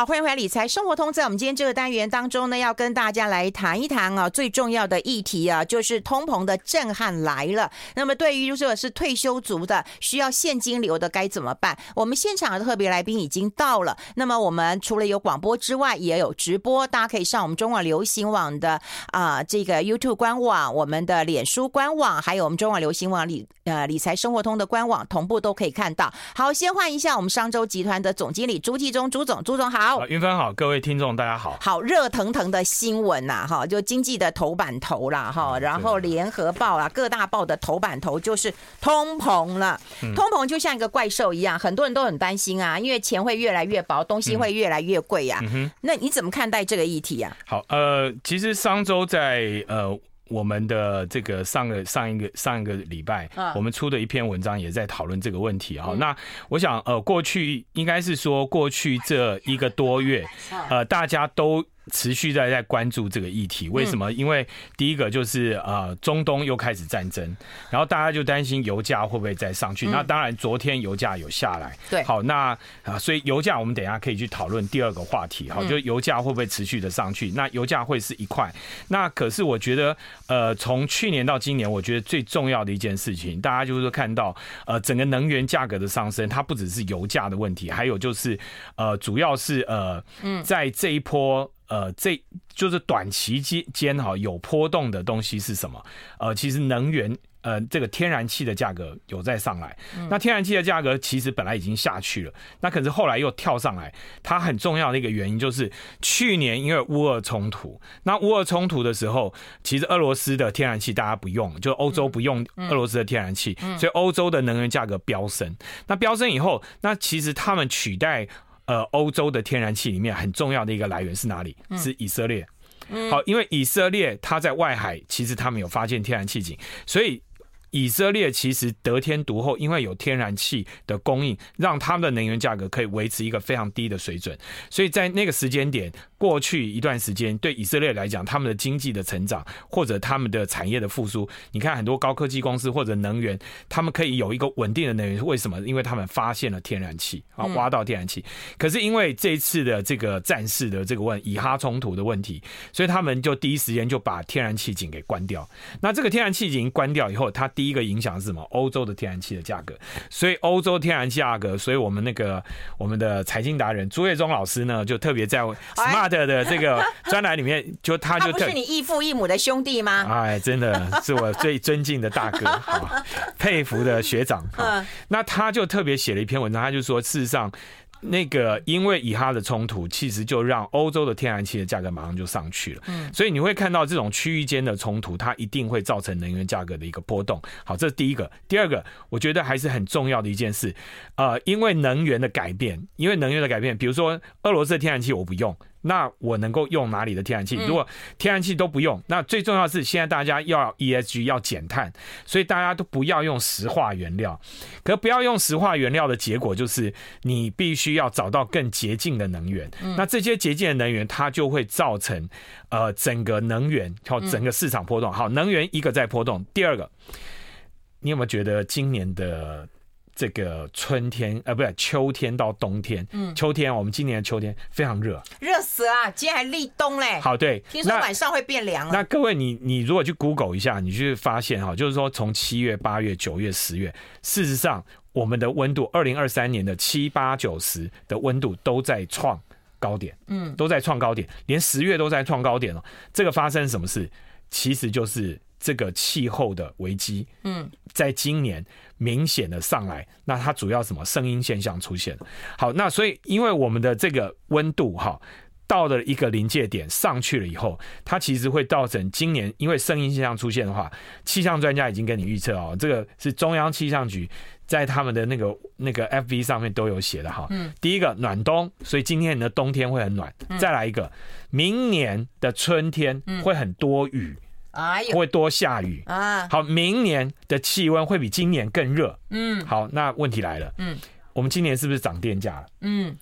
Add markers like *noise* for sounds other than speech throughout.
好，欢迎回来，理财生活通。在我们今天这个单元当中呢，要跟大家来谈一谈啊，最重要的议题啊，就是通膨的震撼来了。那么，对于如果是退休族的，需要现金流的，该怎么办？我们现场的特别来宾已经到了。那么，我们除了有广播之外，也有直播，大家可以上我们中网流行网的啊这个 YouTube 官网，我们的脸书官网，还有我们中网流行网理呃理财生活通的官网，同步都可以看到。好，先换一下我们商周集团的总经理朱继忠朱总，朱总好。好，云芬好，各位听众大家好。好，热腾腾的新闻呐，哈，就经济的头版头啦，哈，然后联合报啊，各大报的头版头就是通膨了。通膨就像一个怪兽一样，很多人都很担心啊，因为钱会越来越薄，东西会越来越贵呀。那你怎么看待这个议题啊？好，呃，其实商周在呃。我们的这个上个上一个上一个礼拜，我们出的一篇文章也在讨论这个问题哈。那我想，呃，过去应该是说过去这一个多月，*laughs* 呃，大家都。持续在在关注这个议题，为什么？因为第一个就是呃，中东又开始战争，然后大家就担心油价会不会再上去。那当然，昨天油价有下来。对，好，那啊，所以油价我们等一下可以去讨论第二个话题，好，就是油价会不会持续的上去？那油价会是一块。那可是我觉得，呃，从去年到今年，我觉得最重要的一件事情，大家就是说看到呃，整个能源价格的上升，它不只是油价的问题，还有就是呃，主要是呃，在这一波。呃，这就是短期间间哈有波动的东西是什么？呃，其实能源。呃，这个天然气的价格有在上来，那天然气的价格其实本来已经下去了，那可是后来又跳上来。它很重要的一个原因就是去年因为乌俄冲突，那乌俄冲突的时候，其实俄罗斯的天然气大家不用，就欧洲不用俄罗斯的天然气，所以欧洲的能源价格飙升。那飙升以后，那其实他们取代呃欧洲的天然气里面很重要的一个来源是哪里？是以色列。好，因为以色列它在外海，其实他们有发现天然气井，所以。以色列其实得天独厚，因为有天然气的供应，让他们的能源价格可以维持一个非常低的水准。所以在那个时间点，过去一段时间，对以色列来讲，他们的经济的成长或者他们的产业的复苏，你看很多高科技公司或者能源，他们可以有一个稳定的能源。为什么？因为他们发现了天然气啊，挖到天然气。可是因为这一次的这个战事的这个问以哈冲突的问题，所以他们就第一时间就把天然气井给关掉。那这个天然气井关掉以后，它第一个影响是什么？欧洲的天然气的价格，所以欧洲天然气价格，所以我们那个我们的财经达人朱月忠老师呢，就特别在 Smart 的这个专栏里面，就他就他不是你异父异母的兄弟吗？哎，真的是我最尊敬的大哥，*laughs* 好，佩服的学长。好，那他就特别写了一篇文章，他就说，事实上。那个，因为以哈的冲突，其实就让欧洲的天然气的价格马上就上去了。嗯，所以你会看到这种区域间的冲突，它一定会造成能源价格的一个波动。好，这是第一个。第二个，我觉得还是很重要的一件事。呃，因为能源的改变，因为能源的改变，比如说俄罗斯的天然气我不用。那我能够用哪里的天然气？如果天然气都不用，那最重要的是现在大家要 ESG 要减碳，所以大家都不要用石化原料。可不要用石化原料的结果就是，你必须要找到更洁净的能源。那这些洁净的能源，它就会造成呃整个能源好整个市场波动。好，能源一个在波动，第二个，你有没有觉得今年的？这个春天呃，不是秋天到冬天，嗯，秋天我们今年的秋天非常热，热死了，今天还立冬嘞。好，对，听说晚上会变凉。那各位，你你如果去 Google 一下，你就会发现哈，就是说从七月、八月、九月、十月，事实上我们的温度，二零二三年的七八九十的温度都在创高点，嗯，都在创高点，连十月都在创高点了。这个发生什么事？其实就是这个气候的危机，嗯，在今年。明显的上来，那它主要什么声音现象出现？好，那所以因为我们的这个温度哈，到了一个临界点上去了以后，它其实会造成今年因为声音现象出现的话，气象专家已经跟你预测哦，这个是中央气象局在他们的那个那个 FB 上面都有写的哈。嗯，第一个暖冬，所以今天你的冬天会很暖。再来一个，明年的春天会很多雨，哎呦，会多下雨啊。好，明年的气温会比今年更热。嗯，好，那问题来了。嗯，我们今年是不是涨电价了？嗯。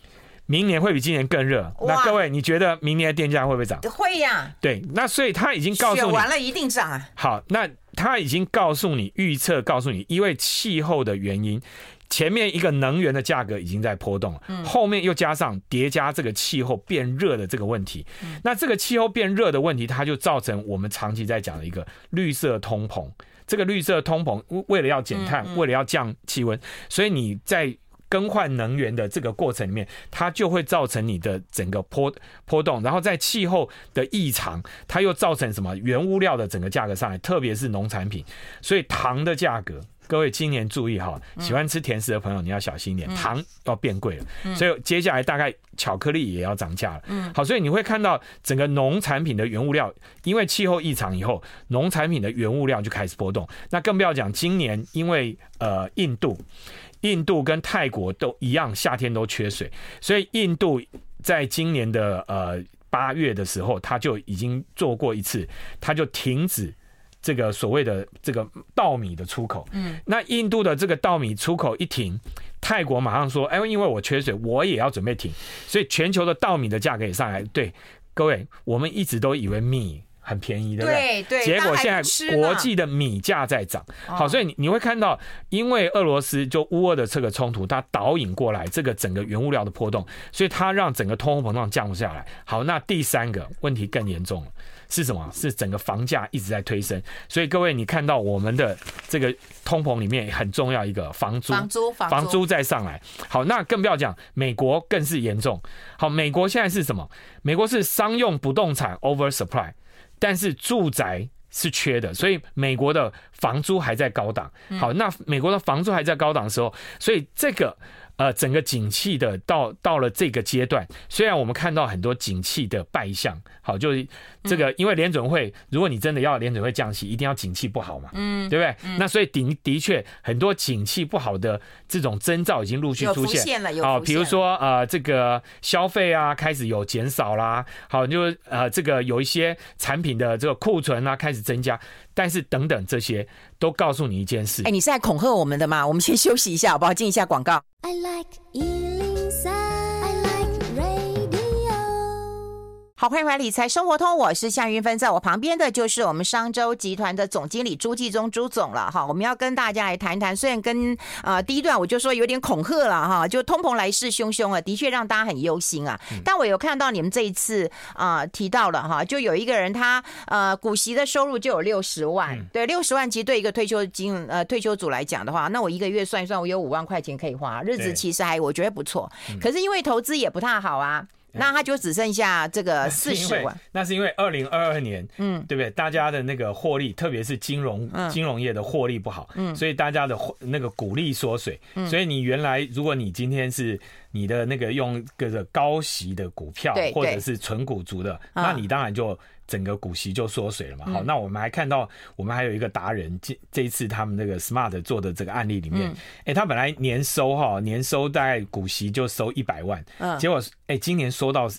明年会比今年更热，那各位你觉得明年的电价会不会涨？会呀。对，那所以他已经告诉你，完了一定涨啊。好，那他已经告诉你预测，告诉你，因为气候的原因，前面一个能源的价格已经在波动了，后面又加上叠加这个气候变热的这个问题，那这个气候变热的问题，它就造成我们长期在讲的一个绿色通膨。这个绿色通膨为了要减碳，为了要降气温，所以你在。更换能源的这个过程里面，它就会造成你的整个波波动，然后在气候的异常，它又造成什么？原物料的整个价格上来，特别是农产品，所以糖的价格，各位今年注意哈，喜欢吃甜食的朋友你要小心一点，糖要变贵了，所以接下来大概巧克力也要涨价了。好，所以你会看到整个农产品的原物料，因为气候异常以后，农产品的原物料就开始波动。那更不要讲今年，因为呃印度。印度跟泰国都一样，夏天都缺水，所以印度在今年的呃八月的时候，他就已经做过一次，他就停止这个所谓的这个稻米的出口。嗯，那印度的这个稻米出口一停，泰国马上说：“哎，因为我缺水，我也要准备停。”所以全球的稻米的价格也上来。对，各位，我们一直都以为米。很便宜，对不对？对对。结果现在国际的米价在涨，好，所以你你会看到，因为俄罗斯就乌俄的这个冲突，它导引过来这个整个原物料的波动，所以它让整个通货膨胀降不下来。好，那第三个问题更严重了，是什么？是整个房价一直在推升。所以各位，你看到我们的这个通膨里面很重要一个房租，房租房租在上来。好，那更不要讲美国更是严重。好，美国现在是什么？美国是商用不动产 over supply。但是住宅是缺的，所以美国的房租还在高档。好，那美国的房租还在高档的时候，所以这个。呃，整个景气的到到了这个阶段，虽然我们看到很多景气的败象，好，就是这个，因为联准会，如果你真的要联准会降息，一定要景气不好嘛，嗯，对不对？嗯、那所以的的确很多景气不好的这种征兆已经陆续出现，现了，有好，比如说呃，这个消费啊开始有减少啦，好，就呃这个有一些产品的这个库存啊开始增加。但是等等，这些都告诉你一件事。哎，你是在恐吓我们的吗？我们先休息一下，好不好？进一下广告。好，欢迎回来理财生活通，我是夏云芬，在我旁边的就是我们商周集团的总经理朱继忠朱总了哈。我们要跟大家来谈谈，虽然跟啊、呃、第一段我就说有点恐吓了哈，就通膨来势汹汹啊，的确让大家很忧心啊。但我有看到你们这一次啊、呃、提到了哈，就有一个人他呃股息的收入就有六十万，对，六十万其实对一个退休金呃退休族来讲的话，那我一个月算一算，我有五万块钱可以花，日子其实还我觉得不错。可是因为投资也不太好啊。那他就只剩下这个四十万，那是因为二零二二年，嗯，对不对？大家的那个获利，特别是金融金融业的获利不好，嗯，所以大家的那个股利缩水，所以你原来如果你今天是你的那个用个个高息的股票，或者是纯股族的，那你当然就。整个股息就缩水了嘛。好，那我们还看到，我们还有一个达人，这这一次他们那个 Smart 做的这个案例里面，哎，他本来年收哈，年收大概股息就收一百万，结果哎，今年收到，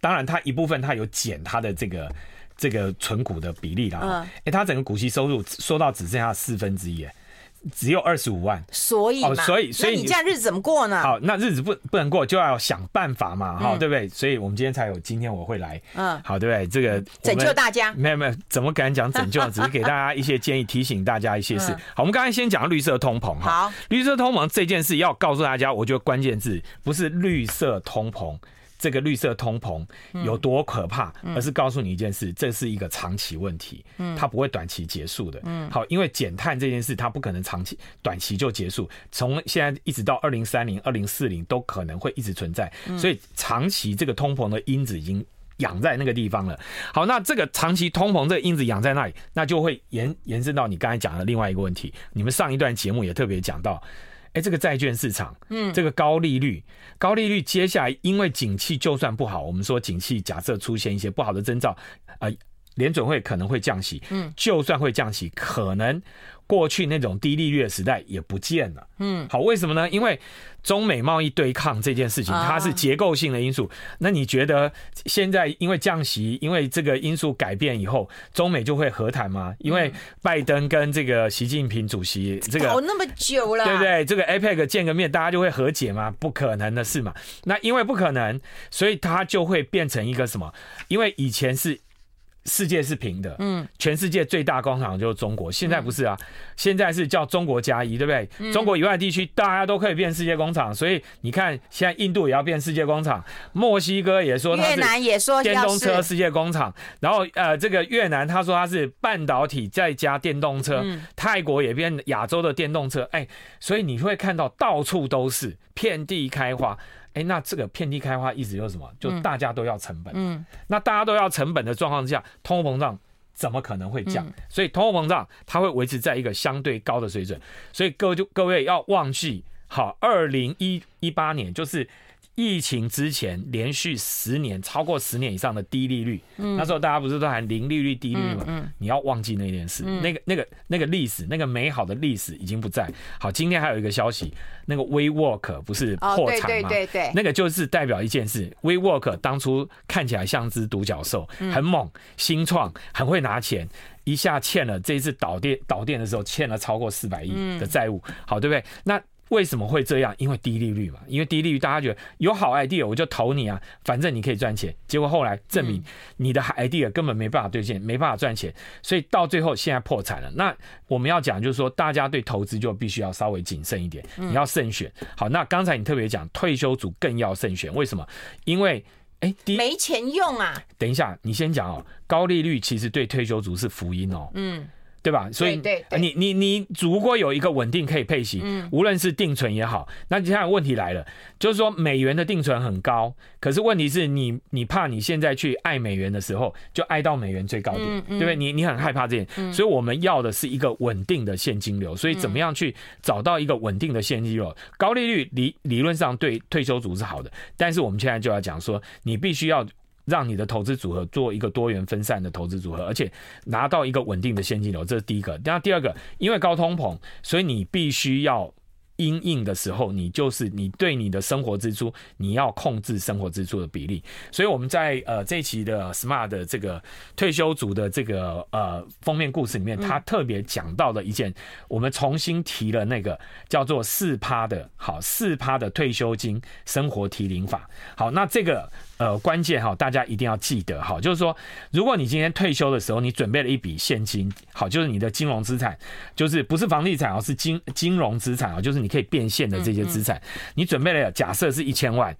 当然他一部分他有减他的这个这个存股的比例啦，哎，他整个股息收入收到只剩下四分之一。只有二十五万，所以，所以，所以你这样日子怎么过呢？好，那日子不不能过，就要想办法嘛，哈，对不对？所以我们今天才有，今天我会来，嗯，好，对不对？这个拯救大家，没有没有，怎么敢讲拯救？只是给大家一些建议，提醒大家一些事。*laughs* 好，我们刚才先讲绿色通膨，哈，好，绿色通膨这件事要告诉大家，我觉得关键字不是绿色通膨。这个绿色通膨有多可怕，而是告诉你一件事，这是一个长期问题，它不会短期结束的。好，因为减碳这件事，它不可能长期、短期就结束，从现在一直到二零三零、二零四零都可能会一直存在，所以长期这个通膨的因子已经养在那个地方了。好，那这个长期通膨这个因子养在那里，那就会延延伸到你刚才讲的另外一个问题。你们上一段节目也特别讲到。哎，这个债券市场，嗯，这个高利率，高利率，接下来因为景气就算不好，我们说景气假设出现一些不好的征兆，呃，联准会可能会降息，嗯，就算会降息，可能。过去那种低利率的时代也不见了。嗯，好，为什么呢？因为中美贸易对抗这件事情，它是结构性的因素。那你觉得现在因为降息，因为这个因素改变以后，中美就会和谈吗？因为拜登跟这个习近平主席这个搞那么久了，对不对？这个 APEC 见个面，大家就会和解吗？不可能的事嘛。那因为不可能，所以它就会变成一个什么？因为以前是。世界是平的，嗯，全世界最大工厂就是中国，现在不是啊，现在是叫中国加一，对不对？中国以外地区大家都可以变世界工厂，所以你看现在印度也要变世界工厂，墨西哥也说，越南也说电动车世界工厂，然后呃，这个越南他说他是半导体再加电动车，泰国也变亚洲的电动车，哎，所以你会看到到处都是遍地开花。哎，那这个遍地开花意思就是什么？就大家都要成本。嗯，那大家都要成本的状况之下，通货膨胀怎么可能会降？所以通货膨胀它会维持在一个相对高的水准。所以各位就各位要忘记，好，二零一八年就是。疫情之前连续十年超过十年以上的低利率，嗯、那时候大家不是都喊零利率、低利率吗？嗯嗯、你要忘记那件事，嗯、那个、那个、那个历史，那个美好的历史已经不在。好，今天还有一个消息，那个 WeWork 不是破产吗？哦、对对对对，那个就是代表一件事，WeWork 当初看起来像只独角兽，很猛，新创，很会拿钱，一下欠了这一次倒店倒店的时候欠了超过四百亿的债务，好，对不对？那为什么会这样？因为低利率嘛。因为低利率，大家觉得有好 idea，我就投你啊，反正你可以赚钱。结果后来证明你的 idea 根本没办法兑现，没办法赚钱，所以到最后现在破产了。那我们要讲就是说，大家对投资就必须要稍微谨慎一点，你要慎选。好，那刚才你特别讲退休族更要慎选，为什么？因为哎，没钱用啊。等一下，你先讲哦。高利率其实对退休族是福音哦。嗯。对吧？所以你你你如果有一个稳定可以配息，无论是定存也好，那现在问题来了，就是说美元的定存很高，可是问题是你你怕你现在去爱美元的时候，就爱到美元最高点，对不对？你你很害怕这点，所以我们要的是一个稳定的现金流。所以怎么样去找到一个稳定的现金流？高利率理理论上对退休族是好的，但是我们现在就要讲说，你必须要。让你的投资组合做一个多元分散的投资组合，而且拿到一个稳定的现金流，这是第一个。那第二个，因为高通膨，所以你必须要。因应的时候，你就是你对你的生活支出，你要控制生活支出的比例。所以我们在呃这一期的 Smart 的这个退休族的这个呃封面故事里面，他特别讲到了一件，我们重新提了那个叫做四趴的，好四趴的退休金生活提领法。好，那这个呃关键哈，大家一定要记得哈，就是说，如果你今天退休的时候，你准备了一笔现金，好，就是你的金融资产，就是不是房地产哦，是金金融资产啊，就是你。可以变现的这些资产，你准备了，假设是一千万，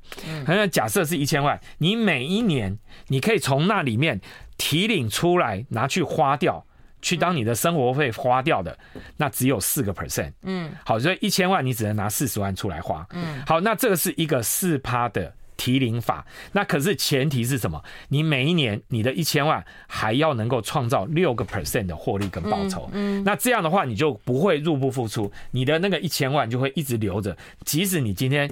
那假设是一千万，你每一年你可以从那里面提领出来，拿去花掉，去当你的生活费花掉的，那只有四个 percent。嗯，好，所以一千万你只能拿四十万出来花。嗯，好，那这个是一个四趴的。提零法，那可是前提是什么？你每一年你的一千万还要能够创造六个 percent 的获利跟报酬，嗯，那这样的话你就不会入不敷出，你的那个一千万就会一直留着，即使你今天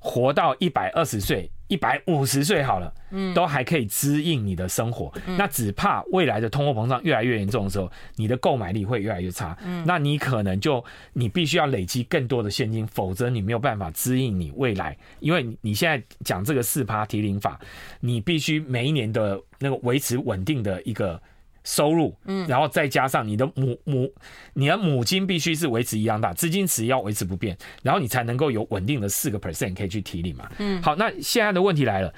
活到一百二十岁。一百五十岁好了，嗯，都还可以支应你的生活。嗯、那只怕未来的通货膨胀越来越严重的时候，你的购买力会越来越差。嗯，那你可能就你必须要累积更多的现金，否则你没有办法支应你未来。因为你现在讲这个四趴提零法，你必须每一年的那个维持稳定的一个。收入，嗯，然后再加上你的母母，你的母金必须是维持一样大，资金池要维持不变，然后你才能够有稳定的四个 percent 可以去提领嘛，嗯，好，那现在的问题来了，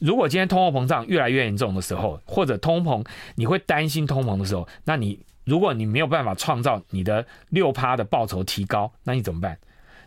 如果今天通货膨胀越来越严重的时候，或者通膨你会担心通膨的时候，那你如果你没有办法创造你的六趴的报酬提高，那你怎么办？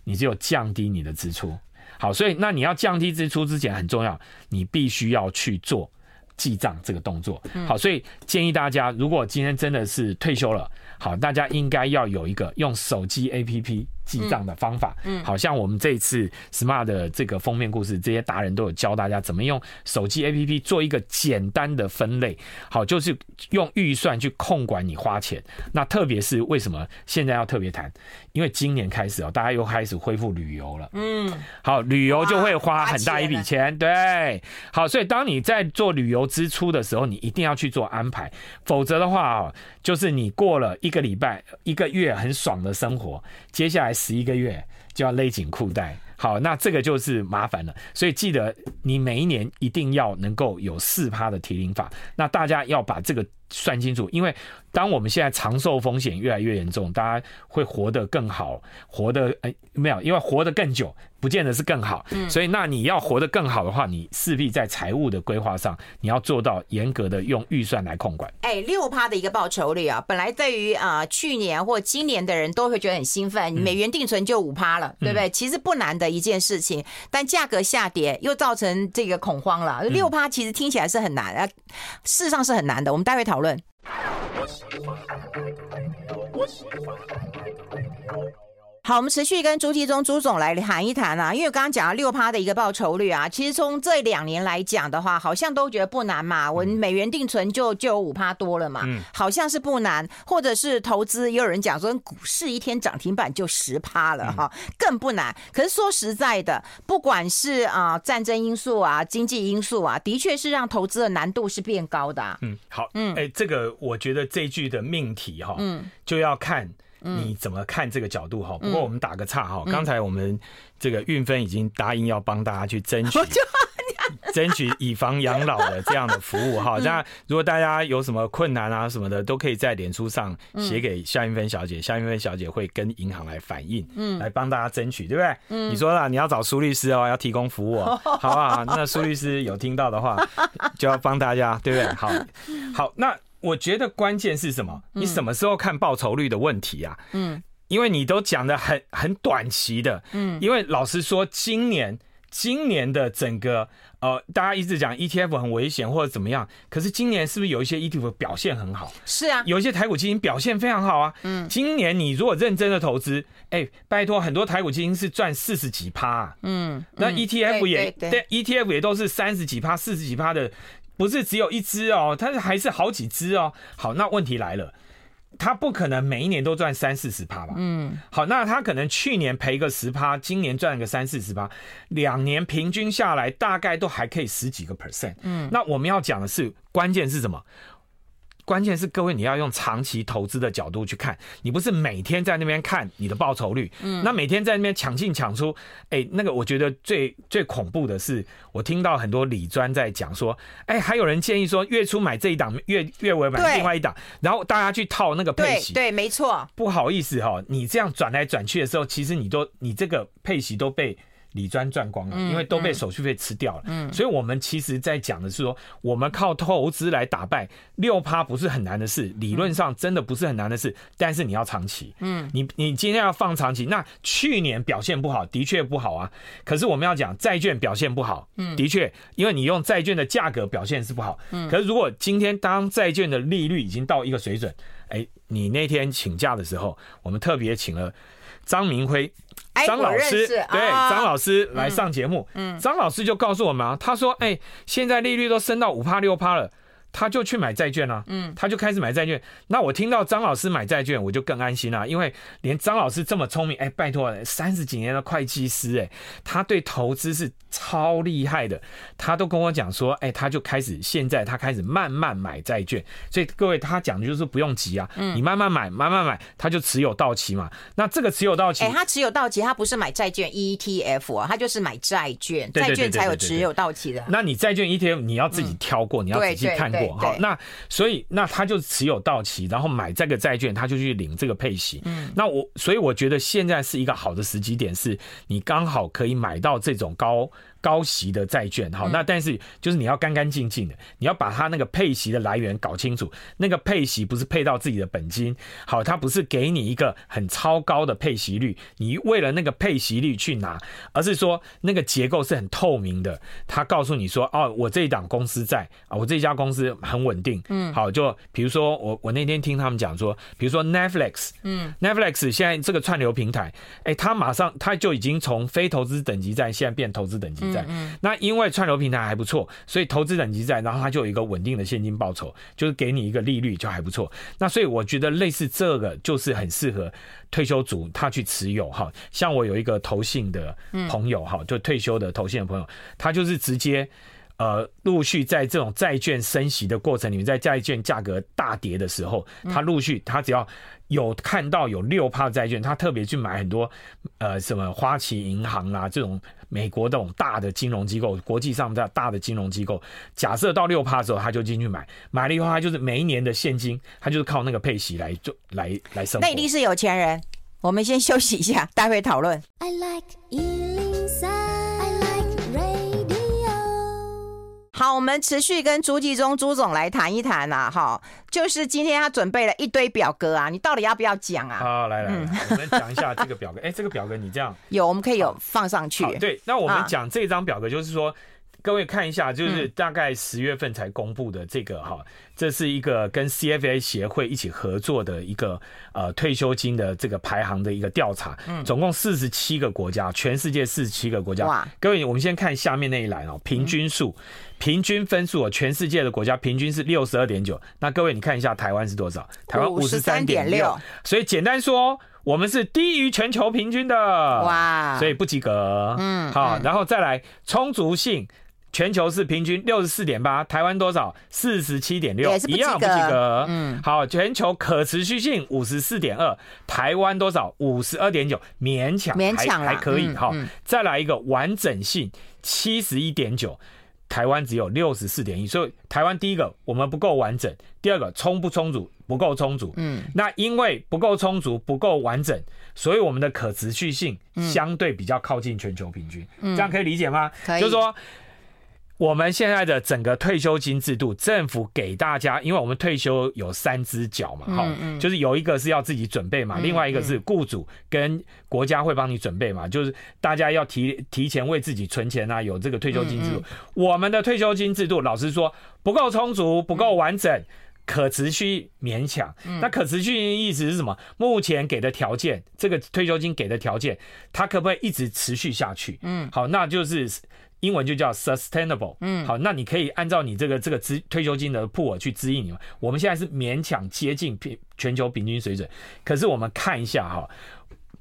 你只有降低你的支出，好，所以那你要降低支出之前很重要，你必须要去做。记账这个动作，好，所以建议大家，如果今天真的是退休了，好，大家应该要有一个用手机 APP 记账的方法。嗯，好像我们这一次 Smart 的这个封面故事，这些达人都有教大家怎么用手机 APP 做一个简单的分类。好，就是用预算去控管你花钱。那特别是为什么现在要特别谈？因为今年开始哦，大家又开始恢复旅游了。嗯，好，旅游就会花很大一笔钱。对，好，所以当你在做旅游支出的时候，你一定要去做安排，否则的话啊，就是你过了一个礼拜、一个月很爽的生活，接下来十一个月就要勒紧裤带。好，那这个就是麻烦了。所以记得你每一年一定要能够有四趴的提领法。那大家要把这个算清楚，因为当我们现在长寿风险越来越严重，大家会活得更好，活得哎没有，因为活得更久。不见得是更好，嗯所以那你要活得更好的话，你势必在财务的规划上，你要做到严格的用预算来控管。哎，六趴的一个报酬率啊，本来对于啊去年或今年的人都会觉得很兴奋，美元定存就五趴了，对不对？其实不难的一件事情，但价格下跌又造成这个恐慌了。六趴其实听起来是很难啊，事实上是很难的。我们待会讨论。我好，我们持续跟朱继忠朱总来谈一谈啊，因为刚刚讲了六趴的一个报酬率啊，其实从这两年来讲的话，好像都觉得不难嘛。我美元定存就就有五趴多了嘛，嗯，好像是不难，或者是投资，也有人讲说股市一天涨停板就十趴了哈，更不难。可是说实在的，不管是啊战争因素啊，经济因素啊，的确是让投资的难度是变高的啊。嗯，好，嗯，哎，这个我觉得这句的命题哈，嗯，就要看。你怎么看这个角度哈？不过我们打个岔哈，刚才我们这个运分已经答应要帮大家去争取 *laughs* *laughs* 争取以房养老的这样的服务哈。那如果大家有什么困难啊什么的，都可以在脸书上写给夏云芬小姐，夏云芬小姐会跟银行来反映，嗯，来帮大家争取，对不对？嗯，你说了你要找苏律师哦，要提供服务哦，*laughs* 好不好？那苏律师有听到的话，就要帮大家，对不对？好，好，那。我觉得关键是什么？你什么时候看报酬率的问题啊？嗯，因为你都讲的很很短期的，嗯，因为老实说，今年今年的整个呃，大家一直讲 ETF 很危险或者怎么样，可是今年是不是有一些 ETF 表现很好？是啊，有一些台股基金表现非常好啊。嗯，今年你如果认真的投资，哎，拜托，很多台股基金是赚四十几趴啊。嗯，那 ETF 也对，ETF 也都是三十几趴、四十几趴的。不是只有一只哦，它是还是好几只哦。好，那问题来了，它不可能每一年都赚三四十趴吧？嗯，好，那它可能去年赔个十趴，今年赚个三四十趴，两年平均下来大概都还可以十几个 percent。嗯，那我们要讲的是关键是什么？关键是各位，你要用长期投资的角度去看，你不是每天在那边看你的报酬率，嗯，那每天在那边抢进抢出，哎，那个我觉得最最恐怖的是，我听到很多理专在讲说，哎，还有人建议说月初买这一档，月月尾买另外一档，然后大家去套那个配息，对，没错，不好意思哈，你这样转来转去的时候，其实你都你这个配息都被。理专赚光了，因为都被手续费吃掉了。嗯，所以我们其实在讲的是说，我们靠投资来打败六趴不是很难的事，理论上真的不是很难的事，但是你要长期。嗯，你你今天要放长期，那去年表现不好，的确不好啊。可是我们要讲债券表现不好，嗯，的确，因为你用债券的价格表现是不好。嗯，可是如果今天当债券的利率已经到一个水准，哎，你那天请假的时候，我们特别请了张明辉。张老师，对，张老师来上节目，嗯。张老师就告诉我们啊，他说，哎，现在利率都升到五趴六趴了。他就去买债券了，嗯，他就开始买债券。那我听到张老师买债券，我就更安心了，因为连张老师这么聪明，哎，拜托，三十几年的会计师，哎，他对投资是超厉害的。他都跟我讲说，哎，他就开始现在他开始慢慢买债券。所以各位，他讲的就是不用急啊，嗯你慢慢买，慢慢买，他就持有到期嘛。那这个持有到期，哎，他持有到期，他不是买债券 ETF 啊，他就是买债券，债券才有持有到期的。那你债券 ETF 你要自己挑过，你要仔细看过。好，那所以那他就持有到期，然后买这个债券，他就去领这个配息。嗯，那我所以我觉得现在是一个好的时机点，是你刚好可以买到这种高高息的债券，好，那但是就是你要干干净净的，你要把它那个配息的来源搞清楚，那个配息不是配到自己的本金，好，它不是给你一个很超高的配息率，你为了那个配息率去拿，而是说那个结构是很透明的，他告诉你说，哦，我这一档公司在啊，我这家公司很稳定，嗯，好，就比如说我我那天听他们讲说，比如说 Netflix，嗯，Netflix 现在这个串流平台，哎，他马上他就已经从非投资等级债现在变投资等级债，嗯，那因为串流平台还不错，所以投资等级债，然后它就有一个稳定的现金报酬，就是给你一个利率就还不错，那所以我觉得类似这个就是很适合退休族他去持有哈，像我有一个投信的朋友哈，就退休的投信的朋友，他就是直接。呃，陆续在这种债券升息的过程里面，在债券价格大跌的时候，他陆续他只要有看到有六趴债券，他特别去买很多呃什么花旗银行啊这种美国这种大的金融机构，国际上的大的金融机构，假设到六趴的时候，他就进去买，买了以后，他就是每一年的现金，他就是靠那个配息来做来来生活。那一定是有钱人。我们先休息一下，待会讨论。I like 好，我们持续跟朱继忠朱总来谈一谈呐，哈，就是今天他准备了一堆表格啊，你到底要不要讲啊？好，来来，我们讲一下这个表格。哎、欸，这个表格你这样 *laughs* 有，我们可以有放上去。对，那我们讲这张表格，就是说。各位看一下，就是大概十月份才公布的这个哈，这是一个跟 CFA 协会一起合作的一个呃退休金的这个排行的一个调查，总共四十七个国家，全世界四十七个国家。哇！各位，我们先看下面那一栏哦，平均数、平均分数，全世界的国家平均是六十二点九。那各位你看一下台湾是多少？台湾五十三点六。所以简单说，我们是低于全球平均的。哇！所以不及格。嗯。好，然后再来充足性。全球是平均六十四点八，台湾多少？四十七点六，一样不及格。嗯，好，全球可持续性五十四点二，台湾多少？五十二点九，勉强，勉强还可以。好、嗯嗯，再来一个完整性七十一点九，台湾只有六十四点一，所以台湾第一个我们不够完整，第二个充不充足？不够充足。嗯，那因为不够充足、不够完整，所以我们的可持续性相对比较靠近全球平均。嗯，这样可以理解吗？可以，就是说。我们现在的整个退休金制度，政府给大家，因为我们退休有三只脚嘛，哈、嗯嗯，就是有一个是要自己准备嘛，嗯、另外一个是雇主跟国家会帮你准备嘛，就是大家要提提前为自己存钱啊，有这个退休金制度。我们的退休金制度，老实说不够充足，不够完整，嗯、可持续勉强、嗯。那可持续的意思是什么？目前给的条件，这个退休金给的条件，它可不可以一直持续下去？嗯，好，那就是。英文就叫 sustainable，嗯，好，那你可以按照你这个这个资退休金的 pool 去指引你们。我们现在是勉强接近平全球平均水准，可是我们看一下哈，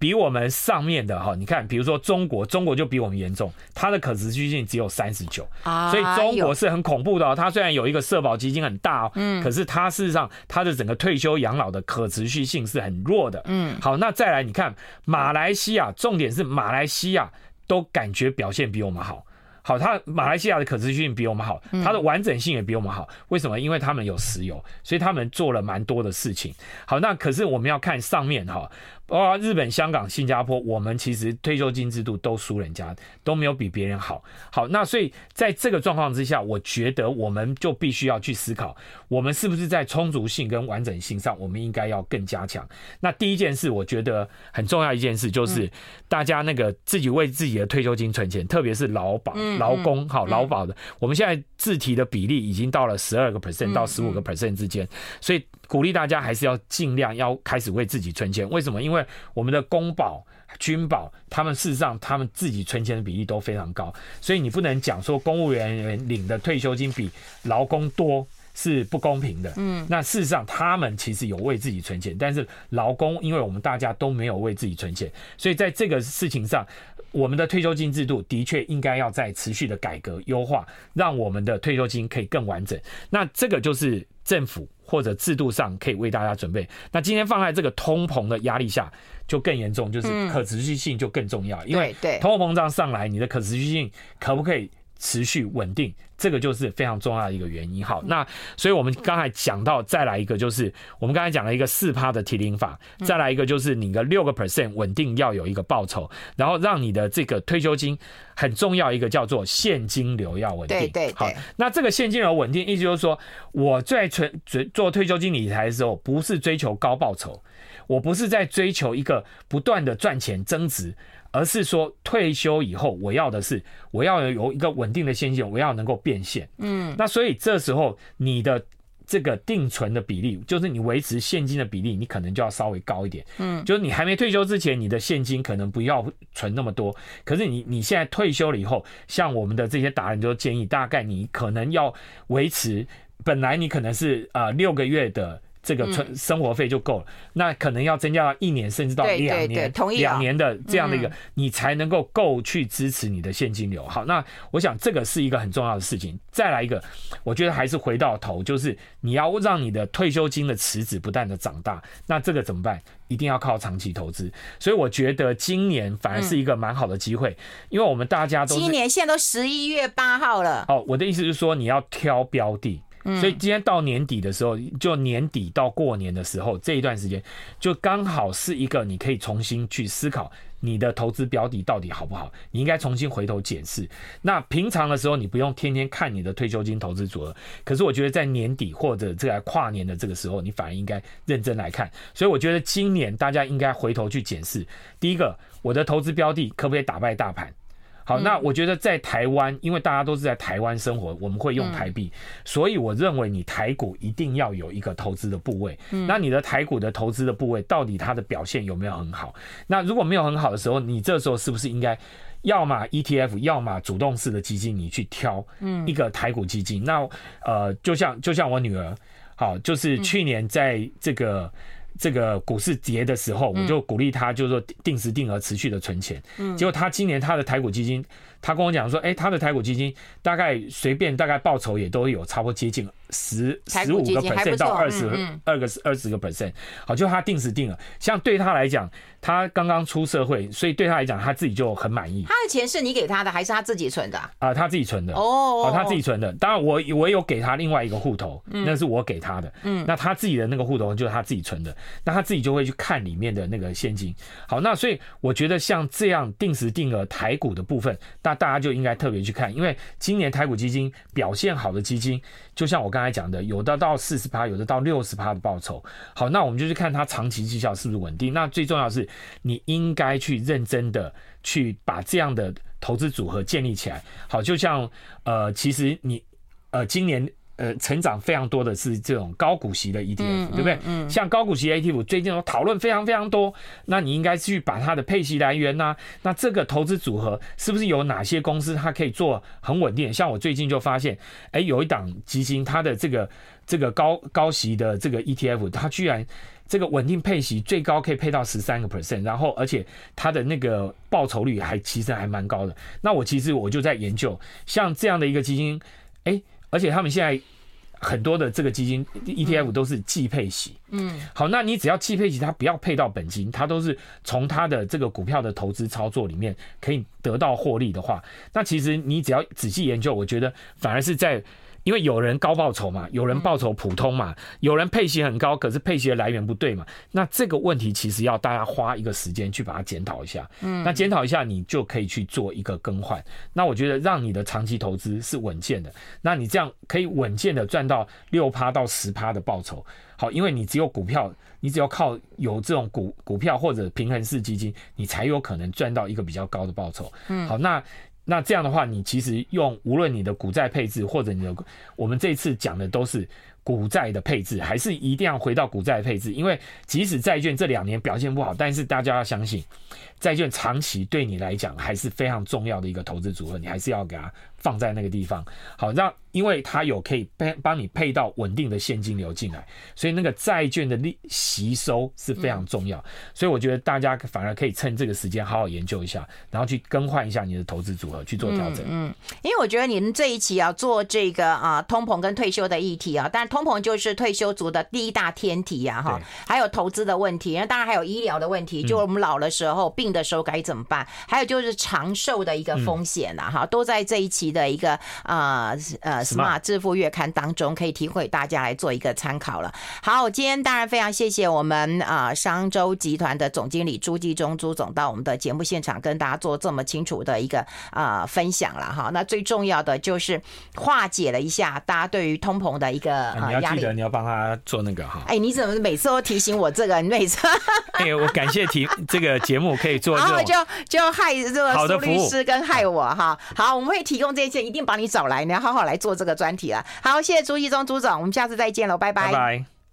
比我们上面的哈，你看，比如说中国，中国就比我们严重，它的可持续性只有三十九，所以中国是很恐怖的。它虽然有一个社保基金很大哦，嗯，可是它事实上它的整个退休养老的可持续性是很弱的，嗯，好，那再来你看马来西亚，重点是马来西亚都感觉表现比我们好。好，它马来西亚的可持续性比我们好，它的完整性也比我们好。为什么？因为他们有石油，所以他们做了蛮多的事情。好，那可是我们要看上面哈。包括日本、香港、新加坡，我们其实退休金制度都输人家，都没有比别人好。好，那所以在这个状况之下，我觉得我们就必须要去思考，我们是不是在充足性跟完整性上，我们应该要更加强。那第一件事，我觉得很重要一件事就是，大家那个自己为自己的退休金存钱，特别是劳保、劳工、好劳保的，我们现在自提的比例已经到了十二个 percent 到十五个 percent 之间，所以。鼓励大家还是要尽量要开始为自己存钱。为什么？因为我们的公保、军保，他们事实上他们自己存钱的比例都非常高，所以你不能讲说公务员领的退休金比劳工多是不公平的。嗯，那事实上他们其实有为自己存钱，但是劳工因为我们大家都没有为自己存钱，所以在这个事情上，我们的退休金制度的确应该要在持续的改革优化，让我们的退休金可以更完整。那这个就是政府。或者制度上可以为大家准备。那今天放在这个通膨的压力下，就更严重，就是可持续性就更重要。因为通货膨胀上来，你的可持续性可不可以持续稳定，这个就是非常重要的一个原因。好，那所以我们刚才讲到，再来一个就是我们刚才讲了一个四趴的提领法，再来一个就是你的六个 percent 稳定要有一个报酬，然后让你的这个退休金很重要一个叫做现金流要稳定。对对对。好，那这个现金流稳定，意思就是说我在存做退休金理财的时候，不是追求高报酬，我不是在追求一个不断的赚钱增值。而是说退休以后，我要的是我要有一个稳定的现金，我要能够变现。嗯，那所以这时候你的这个定存的比例，就是你维持现金的比例，你可能就要稍微高一点。嗯，就是你还没退休之前，你的现金可能不要存那么多。可是你你现在退休了以后，像我们的这些达人就建议，大概你可能要维持，本来你可能是呃六个月的。这个存生活费就够了，那可能要增加到一年甚至到两年，两年的这样的一个，你才能够够去支持你的现金流。好，那我想这个是一个很重要的事情。再来一个，我觉得还是回到头，就是你要让你的退休金的池子不断的长大，那这个怎么办？一定要靠长期投资。所以我觉得今年反而是一个蛮好的机会，因为我们大家都今年现在都十一月八号了。哦，我的意思是说你要挑标的。所以今天到年底的时候，就年底到过年的时候这一段时间，就刚好是一个你可以重新去思考你的投资标的到底好不好，你应该重新回头检视。那平常的时候你不用天天看你的退休金投资组合，可是我觉得在年底或者这个跨年的这个时候，你反而应该认真来看。所以我觉得今年大家应该回头去检视，第一个，我的投资标的可不可以打败大盘？好，那我觉得在台湾，因为大家都是在台湾生活，我们会用台币，所以我认为你台股一定要有一个投资的部位。那你的台股的投资的部位到底它的表现有没有很好？那如果没有很好的时候，你这时候是不是应该要么 ETF，要么主动式的基金，你去挑一个台股基金？那呃，就像就像我女儿，好，就是去年在这个。这个股市跌的时候，我就鼓励他，就是说定时定额持续的存钱。嗯，结果他今年他的台股基金，他跟我讲说，哎，他的台股基金大概随便大概报酬也都有差不多接近十十五个 percent 到二十二个二十个 percent。好，就他定时定了，像对他来讲，他刚刚出社会，所以对他来讲，他自己就很满意。他的钱是你给他的，还是他自己存的？啊，他自己存的。哦，好，他自己存的。当然，我我有给他另外一个户头，那是我给他的。嗯，那他自己的那个户头就是他自己存的。那他自己就会去看里面的那个现金。好，那所以我觉得像这样定时定额台股的部分，大大家就应该特别去看，因为今年台股基金表现好的基金，就像我刚才讲的，有的到四十趴，有的到六十趴的报酬。好，那我们就去看它长期绩效是不是稳定。那最重要的是，你应该去认真的去把这样的投资组合建立起来。好，就像呃，其实你呃，今年。呃，成长非常多的是这种高股息的 ETF，嗯，对不对？嗯，像高股息 ETF 最近都讨论非常非常多，那你应该去把它的配息来源呐，那这个投资组合是不是有哪些公司它可以做很稳定？像我最近就发现，哎，有一档基金，它的这个这个高高息的这个 ETF，它居然这个稳定配息最高可以配到十三个 percent，然后而且它的那个报酬率还其实还蛮高的。那我其实我就在研究，像这样的一个基金，哎。而且他们现在很多的这个基金 ETF 都是季配息，嗯，好，那你只要季配息，它不要配到本金，它都是从它的这个股票的投资操作里面可以得到获利的话，那其实你只要仔细研究，我觉得反而是在。因为有人高报酬嘛，有人报酬普通嘛，有人配息很高，可是配息的来源不对嘛。那这个问题其实要大家花一个时间去把它检讨一下。嗯，那检讨一下，你就可以去做一个更换。那我觉得让你的长期投资是稳健的，那你这样可以稳健的赚到六趴到十趴的报酬。好，因为你只有股票，你只要靠有这种股股票或者平衡式基金，你才有可能赚到一个比较高的报酬。嗯，好，那。那这样的话，你其实用无论你的股债配置，或者你的，我们这次讲的都是股债的配置，还是一定要回到股债配置，因为即使债券这两年表现不好，但是大家要相信，债券长期对你来讲还是非常重要的一个投资组合，你还是要给它放在那个地方，好让。因为它有可以配帮你配到稳定的现金流进来，所以那个债券的利吸收是非常重要。所以我觉得大家反而可以趁这个时间好好研究一下，然后去更换一下你的投资组合去做调整。嗯，因为我觉得你们这一期啊做这个啊通膨跟退休的议题啊，但通膨就是退休族的第一大天敌呀，哈，还有投资的问题，那当然还有医疗的问题，就我们老的时候、病的时候该怎么办？还有就是长寿的一个风险呐，哈，都在这一期的一个呃呃 Smart 致富月刊当中可以提供大家来做一个参考了。好，今天当然非常谢谢我们啊商周集团的总经理朱继忠朱总到我们的节目现场跟大家做这么清楚的一个啊分享了哈。那最重要的就是化解了一下大家对于通膨的一个啊压力。你要帮他做那个哈。哎，你怎么每次都提醒我这个？你每次 *laughs* 哎，我感谢提这个节目可以做，然后就就害这个苏律师跟害我哈。好，我们会提供这些，一定把你找来，你要好好来做这个专题了。好，谢谢朱一中朱总，我们下次再见喽，拜拜。拜拜。